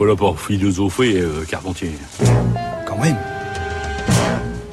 pas là pour philosopher, euh, Carpentier. Quand même.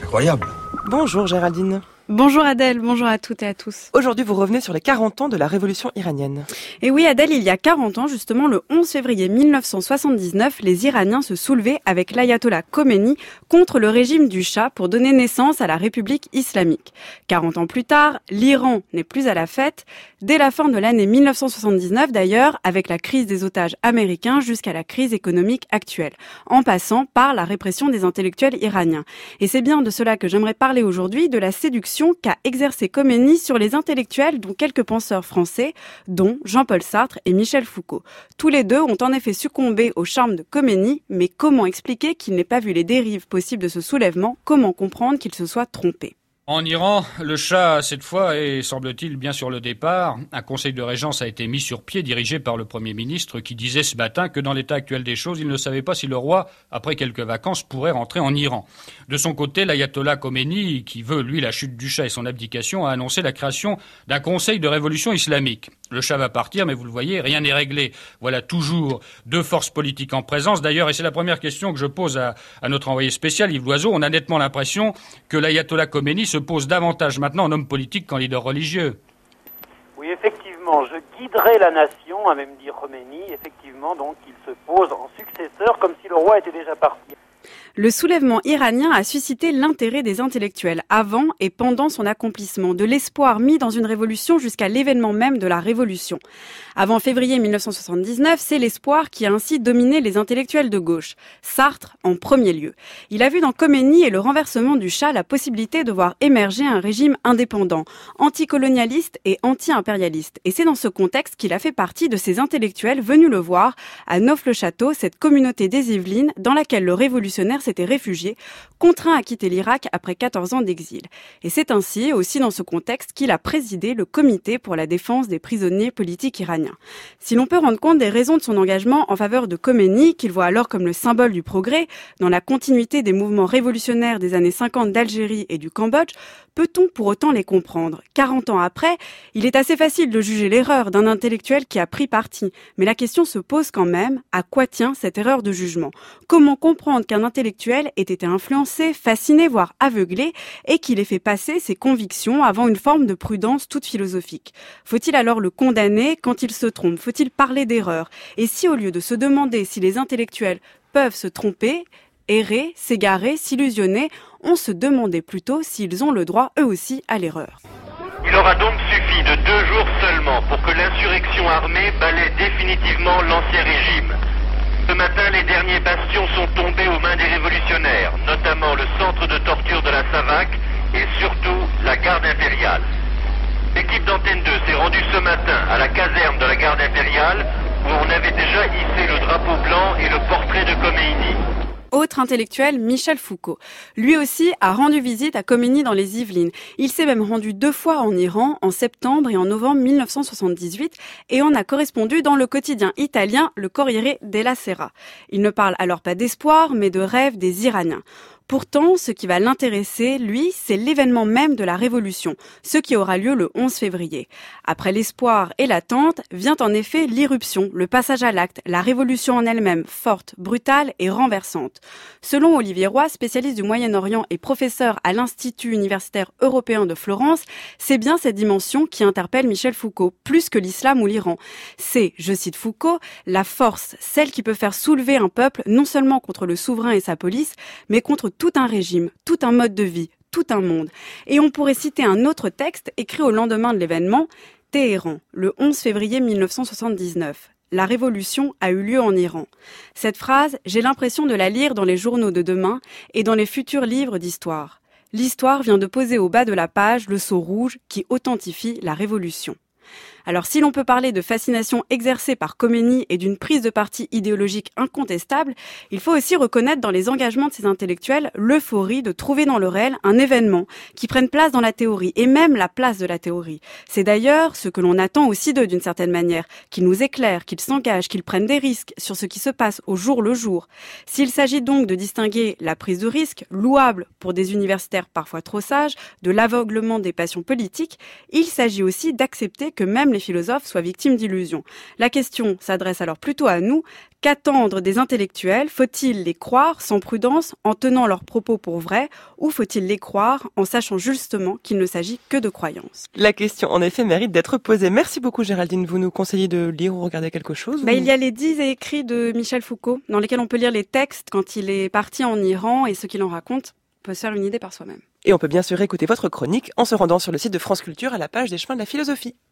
Incroyable. Bonjour Géraldine. Bonjour Adèle, bonjour à toutes et à tous. Aujourd'hui, vous revenez sur les 40 ans de la révolution iranienne. Et oui, Adèle, il y a 40 ans, justement, le 11 février 1979, les Iraniens se soulevaient avec l'ayatollah Khomeini contre le régime du Shah pour donner naissance à la République islamique. 40 ans plus tard, l'Iran n'est plus à la fête. Dès la fin de l'année 1979, d'ailleurs, avec la crise des otages américains jusqu'à la crise économique actuelle, en passant par la répression des intellectuels iraniens. Et c'est bien de cela que j'aimerais parler aujourd'hui, de la séduction qu'a exercé Khomeini sur les intellectuels dont quelques penseurs français, dont Jean-Paul Sartre et Michel Foucault. Tous les deux ont en effet succombé au charme de Khomeini, mais comment expliquer qu'il n'ait pas vu les dérives possibles de ce soulèvement? Comment comprendre qu'il se soit trompé? En Iran, le chat, cette fois, est, semble-t-il, bien sur le départ. Un conseil de régence a été mis sur pied, dirigé par le Premier ministre, qui disait ce matin que dans l'état actuel des choses, il ne savait pas si le roi, après quelques vacances, pourrait rentrer en Iran. De son côté, l'ayatollah Khomeini, qui veut, lui, la chute du chat et son abdication, a annoncé la création d'un conseil de révolution islamique. Le chat va partir, mais vous le voyez, rien n'est réglé. Voilà toujours deux forces politiques en présence. D'ailleurs, et c'est la première question que je pose à, notre envoyé spécial, Yves Loiseau, on a nettement l'impression que l'ayatollah Khomeini se pose davantage maintenant en homme politique qu'en leader religieux. Oui, effectivement, je guiderai la nation, a même dit Khomeini. Effectivement, donc, il se pose en successeur comme si le roi était déjà parti. Le soulèvement iranien a suscité l'intérêt des intellectuels avant et pendant son accomplissement, de l'espoir mis dans une révolution jusqu'à l'événement même de la révolution. Avant février 1979, c'est l'espoir qui a ainsi dominé les intellectuels de gauche. Sartre en premier lieu. Il a vu dans Khomeini et le renversement du Shah la possibilité de voir émerger un régime indépendant, anticolonialiste et anti-impérialiste. Et c'est dans ce contexte qu'il a fait partie de ces intellectuels venus le voir à Neuf-le-Château, cette communauté des Yvelines dans laquelle le révolutionnaire s'était réfugié, contraint à quitter l'Irak après 14 ans d'exil. Et c'est ainsi, aussi dans ce contexte, qu'il a présidé le comité pour la défense des prisonniers politiques iraniens. Si l'on peut rendre compte des raisons de son engagement en faveur de Khomeini, qu'il voit alors comme le symbole du progrès, dans la continuité des mouvements révolutionnaires des années 50 d'Algérie et du Cambodge, peut-on pour autant les comprendre? 40 ans après, il est assez facile de juger l'erreur d'un intellectuel qui a pris parti, mais la question se pose quand même, à quoi tient cette erreur de jugement? Comment comprendre qu'un intellectuel ait été influencé, fasciné, voire aveuglé, et qu'il ait fait passer ses convictions avant une forme de prudence toute philosophique. Faut-il alors le condamner quand il se trompe? Faut-il parler d'erreur? Et si au lieu de se demander si les intellectuels peuvent se tromper, errer, s'égarer, s'illusionner, on se demandait plutôt s'ils ont le droit eux aussi à l'erreur. Il aura donc suffi de deux jours seulement pour que l'insurrection armée balaie définitivement l'ancien régime. Ce matin, les derniers bastions sont tombés aux mains des révolutionnaires, notamment le centre de torture de la Savac et surtout la garde impériale. L'équipe d'Antenne 2 s'est rendue ce matin à la impériale où on avait déjà hissé le drapeau blanc et le portrait de Khomeini. Autre intellectuel, Michel Foucault. Lui aussi a rendu visite à Khomeini dans les Yvelines. Il s'est même rendu deux fois en Iran, en septembre et en novembre 1978, et en a correspondu dans le quotidien italien Le Corriere della Sera. Il ne parle alors pas d'espoir, mais de rêve des Iraniens. Pourtant, ce qui va l'intéresser, lui, c'est l'événement même de la Révolution, ce qui aura lieu le 11 février. Après l'espoir et l'attente, vient en effet l'irruption, le passage à l'acte, la Révolution en elle-même, forte, brutale et renversante. Selon Olivier Roy, spécialiste du Moyen-Orient et professeur à l'Institut universitaire européen de Florence, c'est bien cette dimension qui interpelle Michel Foucault, plus que l'islam ou l'Iran. C'est, je cite Foucault, la force, celle qui peut faire soulever un peuple non seulement contre le souverain et sa police, mais contre tout un régime, tout un mode de vie, tout un monde. Et on pourrait citer un autre texte écrit au lendemain de l'événement, Téhéran, le 11 février 1979. La révolution a eu lieu en Iran. Cette phrase, j'ai l'impression de la lire dans les journaux de demain et dans les futurs livres d'histoire. L'histoire vient de poser au bas de la page le sceau rouge qui authentifie la révolution. Alors si l'on peut parler de fascination exercée par Khomeini et d'une prise de parti idéologique incontestable, il faut aussi reconnaître dans les engagements de ces intellectuels l'euphorie de trouver dans le réel un événement qui prenne place dans la théorie et même la place de la théorie. C'est d'ailleurs ce que l'on attend aussi d'eux d'une certaine manière, qu'ils nous éclairent, qu'ils s'engagent, qu'ils prennent des risques sur ce qui se passe au jour le jour. S'il s'agit donc de distinguer la prise de risque, louable pour des universitaires parfois trop sages, de l'aveuglement des passions politiques, il s'agit aussi d'accepter que même les philosophes soient victimes d'illusions. La question s'adresse alors plutôt à nous. Qu'attendre des intellectuels? Faut-il les croire sans prudence en tenant leurs propos pour vrais ou faut-il les croire en sachant justement qu'il ne s'agit que de croyances? La question en effet mérite d'être posée. Merci beaucoup Géraldine. Vous nous conseillez de lire ou regarder quelque chose bah, ou... Il y a les dix écrits de Michel Foucault dans lesquels on peut lire les textes quand il est parti en Iran et ce qu'il en raconte peut se faire une idée par soi-même. Et on peut bien sûr écouter votre chronique en se rendant sur le site de France Culture à la page des chemins de la philosophie.